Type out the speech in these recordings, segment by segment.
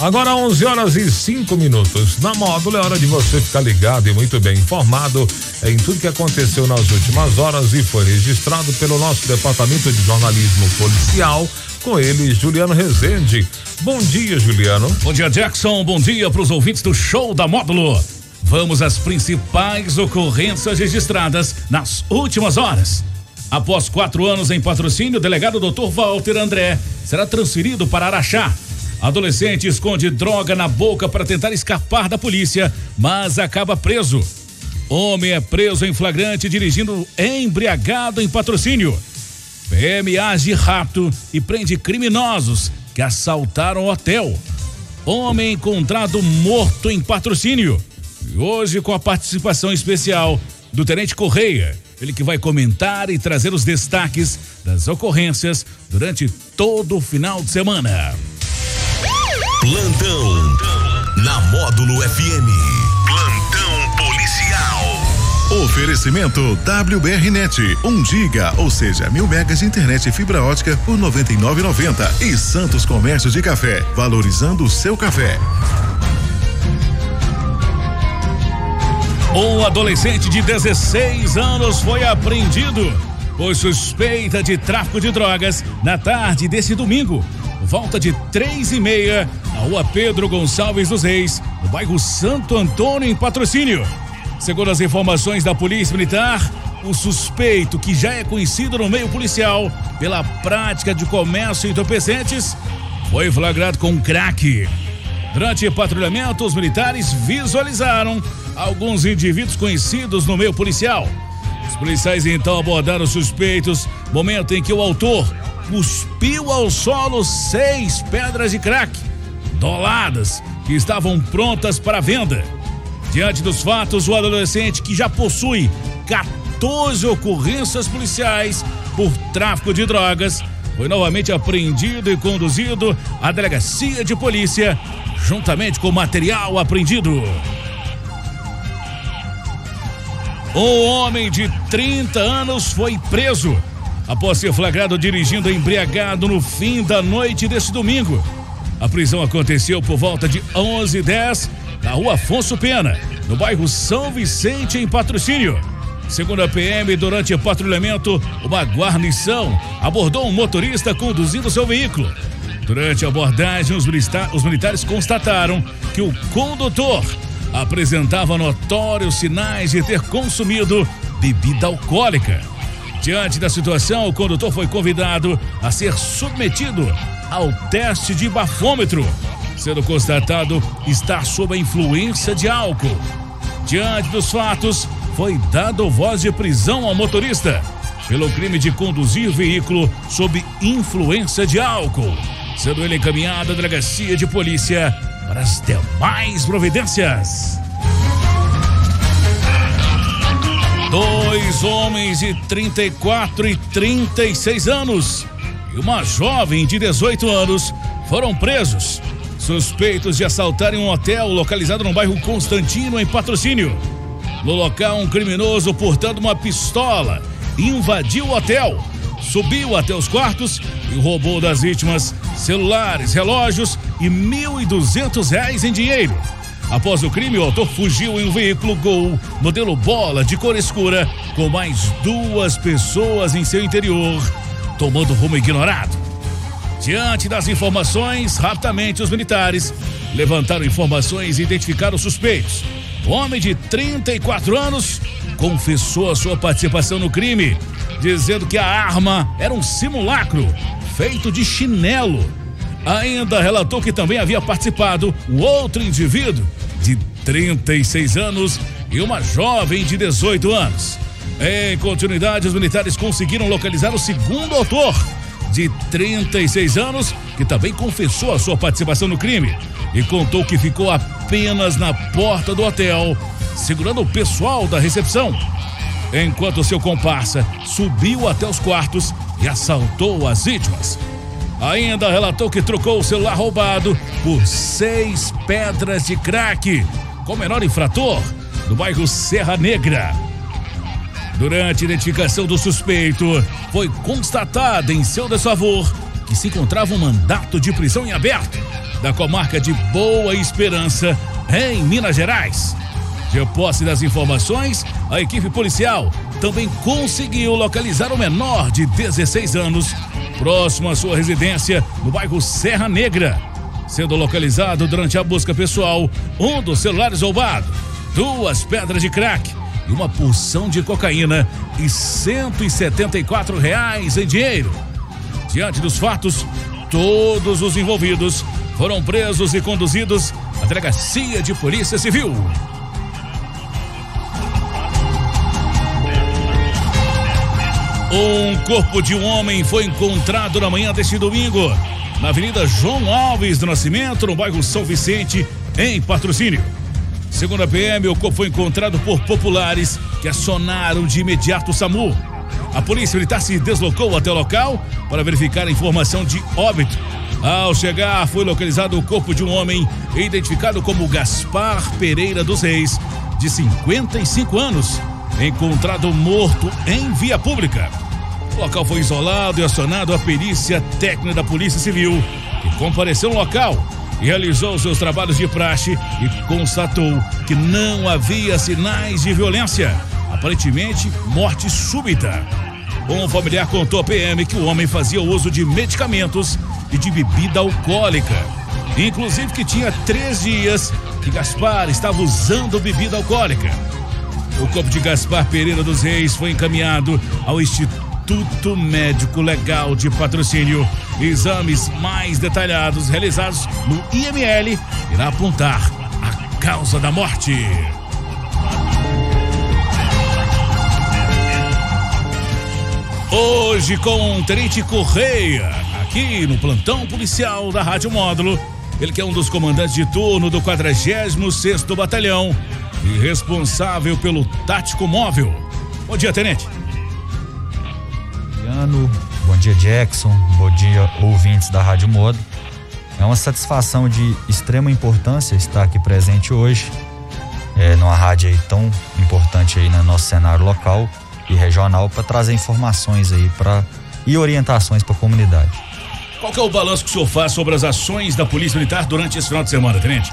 Agora 11 horas e 5 minutos. Na módulo é hora de você ficar ligado e muito bem informado em tudo que aconteceu nas últimas horas e foi registrado pelo nosso departamento de jornalismo policial. Com ele, Juliano Rezende. Bom dia, Juliano. Bom dia, Jackson. Bom dia para os ouvintes do show da módulo. Vamos às principais ocorrências registradas nas últimas horas. Após quatro anos em patrocínio, o delegado Dr. Walter André será transferido para Araxá Adolescente esconde droga na boca para tentar escapar da polícia, mas acaba preso. Homem é preso em flagrante dirigindo embriagado em patrocínio. PM age rápido e prende criminosos que assaltaram hotel. Homem encontrado morto em patrocínio. E hoje com a participação especial do Tenente Correia, ele que vai comentar e trazer os destaques das ocorrências durante todo o final de semana. Módulo FM. Plantão policial. Oferecimento WBRnet, 1 um giga, ou seja, mil megas de internet e fibra ótica por 99,90 e Santos Comércio de Café, valorizando o seu café. Um adolescente de 16 anos foi apreendido por suspeita de tráfico de drogas na tarde desse domingo volta de três e meia, na rua Pedro Gonçalves dos Reis, no bairro Santo Antônio, em patrocínio. Segundo as informações da Polícia Militar, o suspeito, que já é conhecido no meio policial pela prática de comércio entorpecentes, foi flagrado com crack. Durante patrulhamento, os militares visualizaram alguns indivíduos conhecidos no meio policial. Os policiais então abordaram os suspeitos, momento em que o autor cuspiu ao solo seis pedras de crack, doladas, que estavam prontas para venda. Diante dos fatos, o adolescente, que já possui 14 ocorrências policiais por tráfico de drogas, foi novamente apreendido e conduzido à delegacia de polícia, juntamente com material apreendido. Um homem de 30 anos foi preso após ser flagrado dirigindo embriagado no fim da noite desse domingo. A prisão aconteceu por volta de 11h10 na rua Afonso Pena, no bairro São Vicente, em patrocínio. Segundo a PM, durante patrulhamento, uma guarnição abordou um motorista conduzindo seu veículo. Durante a abordagem, os, os militares constataram que o condutor apresentava notórios sinais de ter consumido bebida alcoólica. Diante da situação, o condutor foi convidado a ser submetido ao teste de bafômetro, sendo constatado estar sob a influência de álcool. Diante dos fatos, foi dado voz de prisão ao motorista pelo crime de conduzir veículo sob influência de álcool, sendo ele encaminhado à delegacia de polícia para as demais providências. Dois homens de 34 e 36 anos e uma jovem de 18 anos foram presos, suspeitos de assaltarem um hotel localizado no bairro Constantino, em patrocínio. No local, um criminoso portando uma pistola invadiu o hotel, subiu até os quartos e roubou das vítimas celulares, relógios e R$ 1.200 em dinheiro. Após o crime, o autor fugiu em um veículo Gol, modelo bola, de cor escura, com mais duas pessoas em seu interior, tomando rumo ignorado. Diante das informações, rapidamente os militares levantaram informações e identificaram os suspeitos. O homem de 34 anos confessou a sua participação no crime, dizendo que a arma era um simulacro feito de chinelo. Ainda relatou que também havia participado um outro indivíduo 36 anos e uma jovem de 18 anos. Em continuidade, os militares conseguiram localizar o segundo autor, de 36 anos, que também confessou a sua participação no crime e contou que ficou apenas na porta do hotel, segurando o pessoal da recepção, enquanto seu comparsa subiu até os quartos e assaltou as vítimas. Ainda relatou que trocou o celular roubado por seis pedras de crack com menor infrator no bairro Serra Negra. Durante a identificação do suspeito, foi constatada em seu desfavor que se encontrava um mandato de prisão em aberto da comarca de Boa Esperança, em Minas Gerais. De posse das informações, a equipe policial também conseguiu localizar o menor de 16 anos, próximo à sua residência no bairro Serra Negra. Sendo localizado durante a busca pessoal um dos celulares roubados, duas pedras de crack e uma porção de cocaína e 174 reais em dinheiro. Diante dos fatos, todos os envolvidos foram presos e conduzidos à delegacia de polícia civil. Um corpo de um homem foi encontrado na manhã deste domingo, na Avenida João Alves do Nascimento, no bairro São Vicente, em patrocínio. Segundo a PM, o corpo foi encontrado por populares que acionaram de imediato o SAMU. A polícia militar se deslocou até o local para verificar a informação de óbito. Ao chegar, foi localizado o corpo de um homem identificado como Gaspar Pereira dos Reis, de 55 anos, encontrado morto em via pública. O local foi isolado e acionado a perícia técnica da Polícia Civil, que compareceu no local realizou seus trabalhos de praxe e constatou que não havia sinais de violência, aparentemente morte súbita. Um familiar contou à PM que o homem fazia uso de medicamentos e de bebida alcoólica, inclusive que tinha três dias que Gaspar estava usando bebida alcoólica. O corpo de Gaspar Pereira dos Reis foi encaminhado ao Instituto Médico Legal de Patrocínio. Exames mais detalhados realizados no IML irá apontar a causa da morte. Hoje com Tenente Correia, aqui no plantão policial da Rádio Módulo. Ele que é um dos comandantes de turno do 46º Batalhão e responsável pelo tático móvel. Bom dia, tenente. Bom bom dia Jackson, bom dia ouvintes da Rádio Modo. É uma satisfação de extrema importância estar aqui presente hoje, é, numa rádio aí tão importante aí no nosso cenário local e regional para trazer informações aí para e orientações para a comunidade. Qual é o balanço que o senhor faz sobre as ações da Polícia Militar durante esse final de semana, tenente?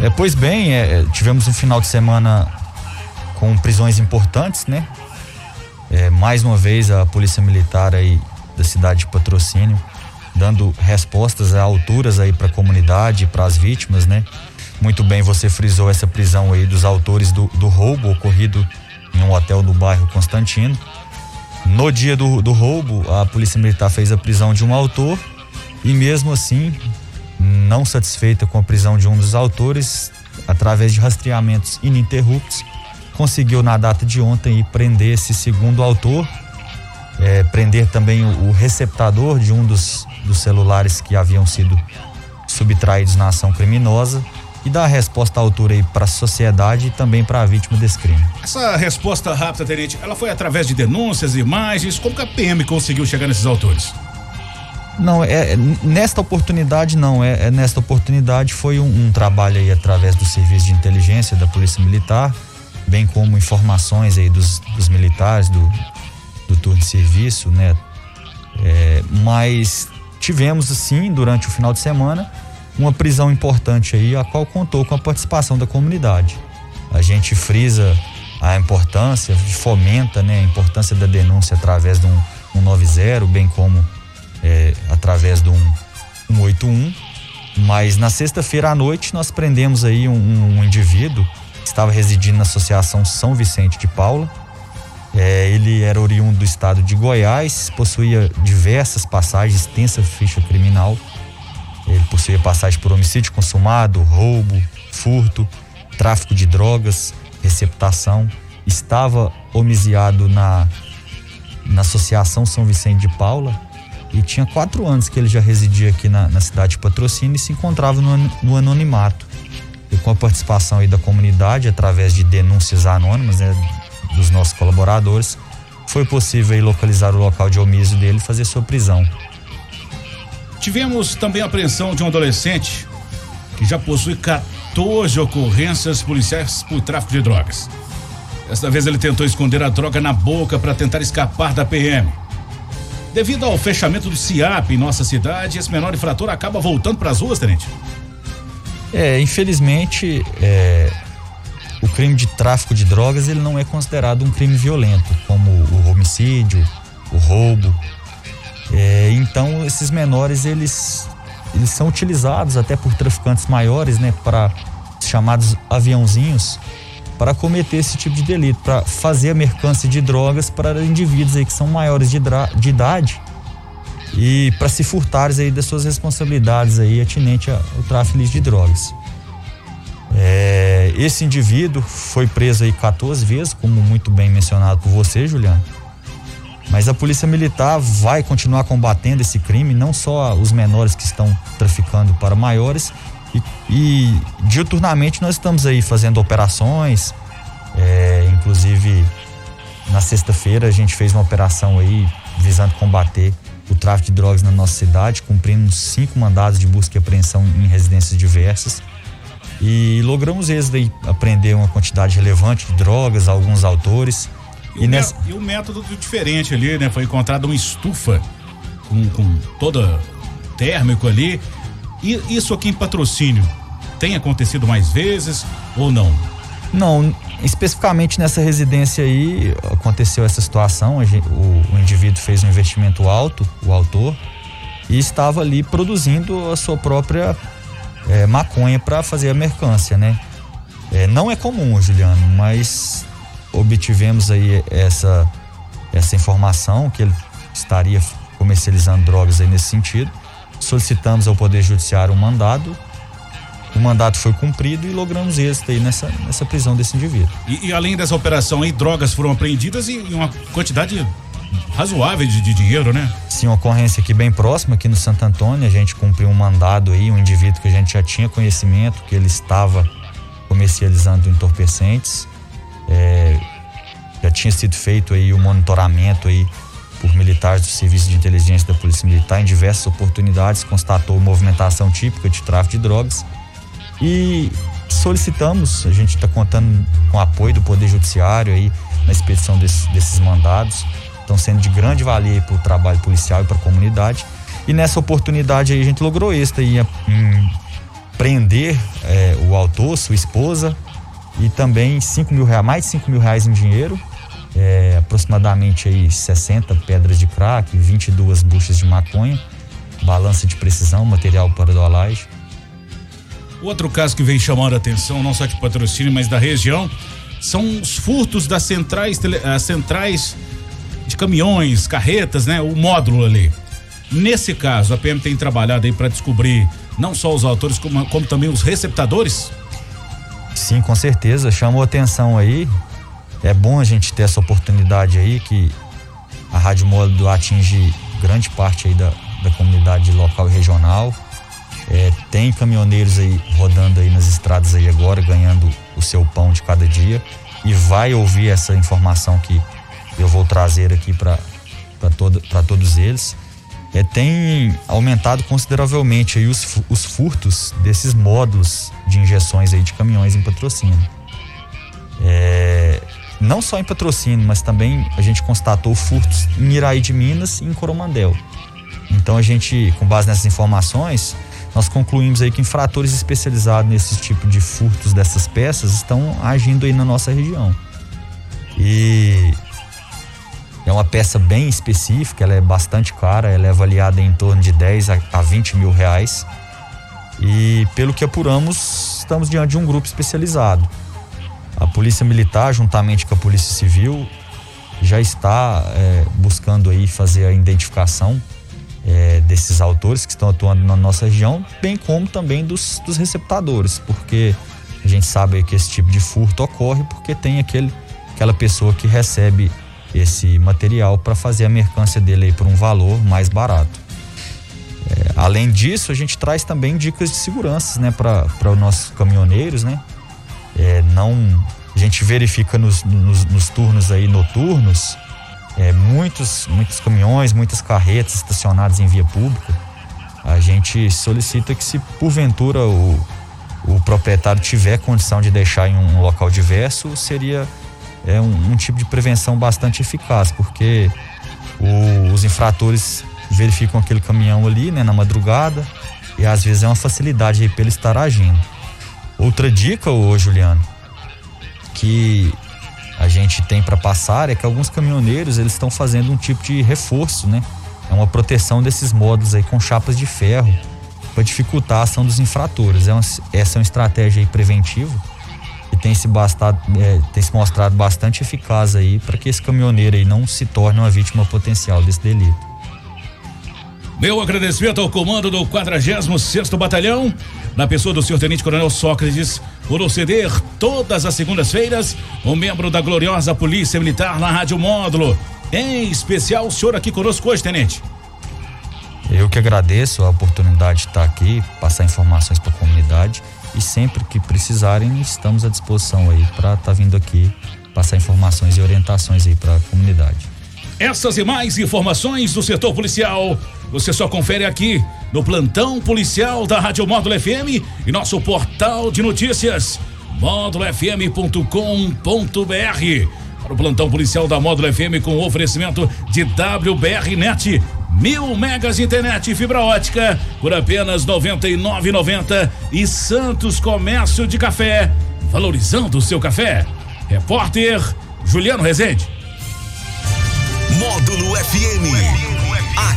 É, pois bem, é, é, tivemos um final de semana com prisões importantes, né? É, mais uma vez a Polícia Militar aí da cidade de Patrocínio dando respostas a alturas aí para a comunidade, para as vítimas, né? Muito bem, você frisou essa prisão aí dos autores do, do roubo ocorrido em um hotel do bairro Constantino. No dia do, do roubo, a Polícia Militar fez a prisão de um autor e mesmo assim não satisfeita com a prisão de um dos autores, através de rastreamentos ininterruptos, conseguiu na data de ontem prender esse segundo autor, é, prender também o, o, receptador de um dos, dos celulares que haviam sido subtraídos na ação criminosa e dar a resposta à altura aí para a sociedade e também para a vítima desse crime. Essa resposta rápida, tenente, ela foi através de denúncias, imagens, como que a PM conseguiu chegar nesses autores? Não, é, é, nesta oportunidade não, é, é nesta oportunidade foi um, um, trabalho aí através do serviço de inteligência da Polícia Militar, bem como informações aí dos, dos militares do, do turno de serviço, né? É, mas tivemos assim durante o final de semana uma prisão importante aí, a qual contou com a participação da comunidade. A gente frisa a importância, fomenta né, a importância da denúncia através de um, um 90, bem como é, através do 181. Mas na sexta-feira à noite nós prendemos aí um, um, indivíduo que estava residindo na Associação São Vicente de Paula. É, ele era oriundo do estado de Goiás, possuía diversas passagens, extensa ficha criminal. Ele possuía passagem por homicídio consumado, roubo, furto, tráfico de drogas, receptação. Estava homiciado na, na Associação São Vicente de Paula e tinha quatro anos que ele já residia aqui na, na cidade de Patrocínio e se encontrava no, no, anonimato. E com a participação aí da comunidade, através de denúncias anônimas né, dos nossos colaboradores, foi possível aí localizar o local de omísio dele e fazer sua prisão. Tivemos também a apreensão de um adolescente que já possui 14 ocorrências policiais por tráfico de drogas. Desta vez ele tentou esconder a droga na boca para tentar escapar da PM. Devido ao fechamento do CIAP em nossa cidade, esse menor infrator acaba voltando para as ruas, tenente? É, infelizmente, é, o crime de tráfico de drogas ele não é considerado um crime violento, como o homicídio, o roubo. É, então, esses menores eles eles são utilizados até por traficantes maiores, né, para chamados aviãozinhos, para cometer esse tipo de delito, para fazer a mercância de drogas para indivíduos aí que são maiores de, de idade e para se furtarem aí das suas responsabilidades aí atinente ao tráfico de drogas. É, esse indivíduo foi preso aí 14 vezes, como muito bem mencionado por você, Juliano. Mas a polícia militar vai continuar combatendo esse crime, não só os menores que estão traficando para maiores, e, e diuturnamente nós estamos aí fazendo operações, é, inclusive na sexta-feira a gente fez uma operação aí visando combater o tráfico de drogas na nossa cidade, cumprindo cinco mandados de busca e apreensão em residências diversas. E logramos êxito aí, aprender uma quantidade relevante de drogas, alguns autores. E, e, nessa... e o método diferente ali, né? Foi encontrada uma estufa com, com toda térmico ali. E isso aqui em patrocínio tem acontecido mais vezes ou não? Não, especificamente nessa residência aí aconteceu essa situação. O, o indivíduo fez um investimento alto, o autor, e estava ali produzindo a sua própria é, maconha para fazer a mercância, né? É, não é comum, Juliano, mas obtivemos aí essa, essa informação que ele estaria comercializando drogas aí nesse sentido. Solicitamos ao Poder Judiciário um mandado o mandato foi cumprido e logramos êxito aí nessa, nessa prisão desse indivíduo. E, e além dessa operação aí, drogas foram apreendidas e, e uma quantidade razoável de, de, dinheiro, né? Sim, uma ocorrência aqui bem próxima, aqui no Santo Antônio, a gente cumpriu um mandado aí, um indivíduo que a gente já tinha conhecimento que ele estava comercializando entorpecentes. É, já tinha sido feito aí o monitoramento aí por militares do Serviço de Inteligência da Polícia Militar em diversas oportunidades, constatou movimentação típica de tráfico de drogas. E solicitamos, a gente está contando com o apoio do Poder Judiciário aí na expedição desse, desses mandados, estão sendo de grande valia para o trabalho policial e para a comunidade. E nessa oportunidade aí a gente logrou êxito em prender é, o autor, sua esposa, e também 5 mil reais, mais de 5 mil reais em dinheiro, é, aproximadamente aí 60 pedras de crack, 22 buchas de maconha, balança de precisão, material para dolagem. Outro caso que vem chamando a atenção, não só de patrocínio, mas da região, são os furtos das centrais, as centrais de caminhões, carretas, né? O módulo ali. Nesse caso, a PM tem trabalhado aí para descobrir não só os autores, como, como também os receptadores? Sim, com certeza. Chamou atenção aí. É bom a gente ter essa oportunidade aí que a Rádio Módulo atinge grande parte aí da, da comunidade local e regional. É, tem caminhoneiros aí rodando aí nas estradas aí agora, ganhando o seu pão de cada dia e vai ouvir essa informação que eu vou trazer aqui para todo, todos eles. É, tem aumentado consideravelmente aí os, os furtos desses módulos de injeções aí de caminhões em patrocínio. É, não só em patrocínio, mas também a gente constatou furtos em Iraí de Minas e em Coromandel. Então a gente, com base nessas informações, nós concluímos aí que infratores especializados nesse tipo de furtos dessas peças estão agindo aí na nossa região. E é uma peça bem específica, ela é bastante cara, ela é avaliada em torno de 10 a 20 mil reais. E pelo que apuramos, estamos diante de um grupo especializado. A Polícia Militar, juntamente com a Polícia Civil, já está é, buscando aí fazer a identificação é, desses autores que estão atuando na nossa região, bem como também dos, dos receptadores, porque a gente sabe que esse tipo de furto ocorre porque tem aquele, aquela pessoa que recebe esse material para fazer a mercância dele por um valor mais barato. É, além disso, a gente traz também dicas de segurança, né, para os nossos caminhoneiros, né? É, não, a gente verifica nos, nos, nos turnos aí noturnos é, muitos, muitos caminhões, muitas carretas estacionadas em via pública, a gente solicita que se porventura o, o proprietário tiver condição de deixar em um local diverso, seria é, um, um tipo de prevenção bastante eficaz, porque O, os infratores verificam aquele caminhão ali, né, na madrugada, e às vezes é uma facilidade aí para ele estar agindo. Outra dica, ô Juliano, que a gente tem para passar é que alguns caminhoneiros eles estão fazendo um tipo de reforço, né? É uma proteção desses módulos aí com chapas de ferro para dificultar a ação dos infratores. É uma, essa é uma estratégia preventiva e tem se, bastado, é, tem se mostrado bastante eficaz aí para que esse caminhoneiro aí não se torne uma vítima potencial desse delito. Meu agradecimento ao comando do 46 Batalhão, na pessoa do senhor Tenente Coronel Sócrates, por ceder todas as segundas-feiras, um membro da gloriosa Polícia Militar na Rádio Módulo. Em especial, o senhor aqui conosco hoje, Tenente. Eu que agradeço a oportunidade de estar aqui, passar informações para a comunidade e sempre que precisarem, estamos à disposição aí para estar tá vindo aqui passar informações e orientações aí para a comunidade. Essas e mais informações do setor policial você só confere aqui no plantão policial da Rádio Módulo FM e nosso portal de notícias módulofm.com.br. Para o plantão policial da Módulo FM com oferecimento de WBR Net, mil megas internet e fibra ótica por apenas R$ 99,90 e Santos Comércio de Café, valorizando o seu café. Repórter Juliano Rezende. Módulo FM.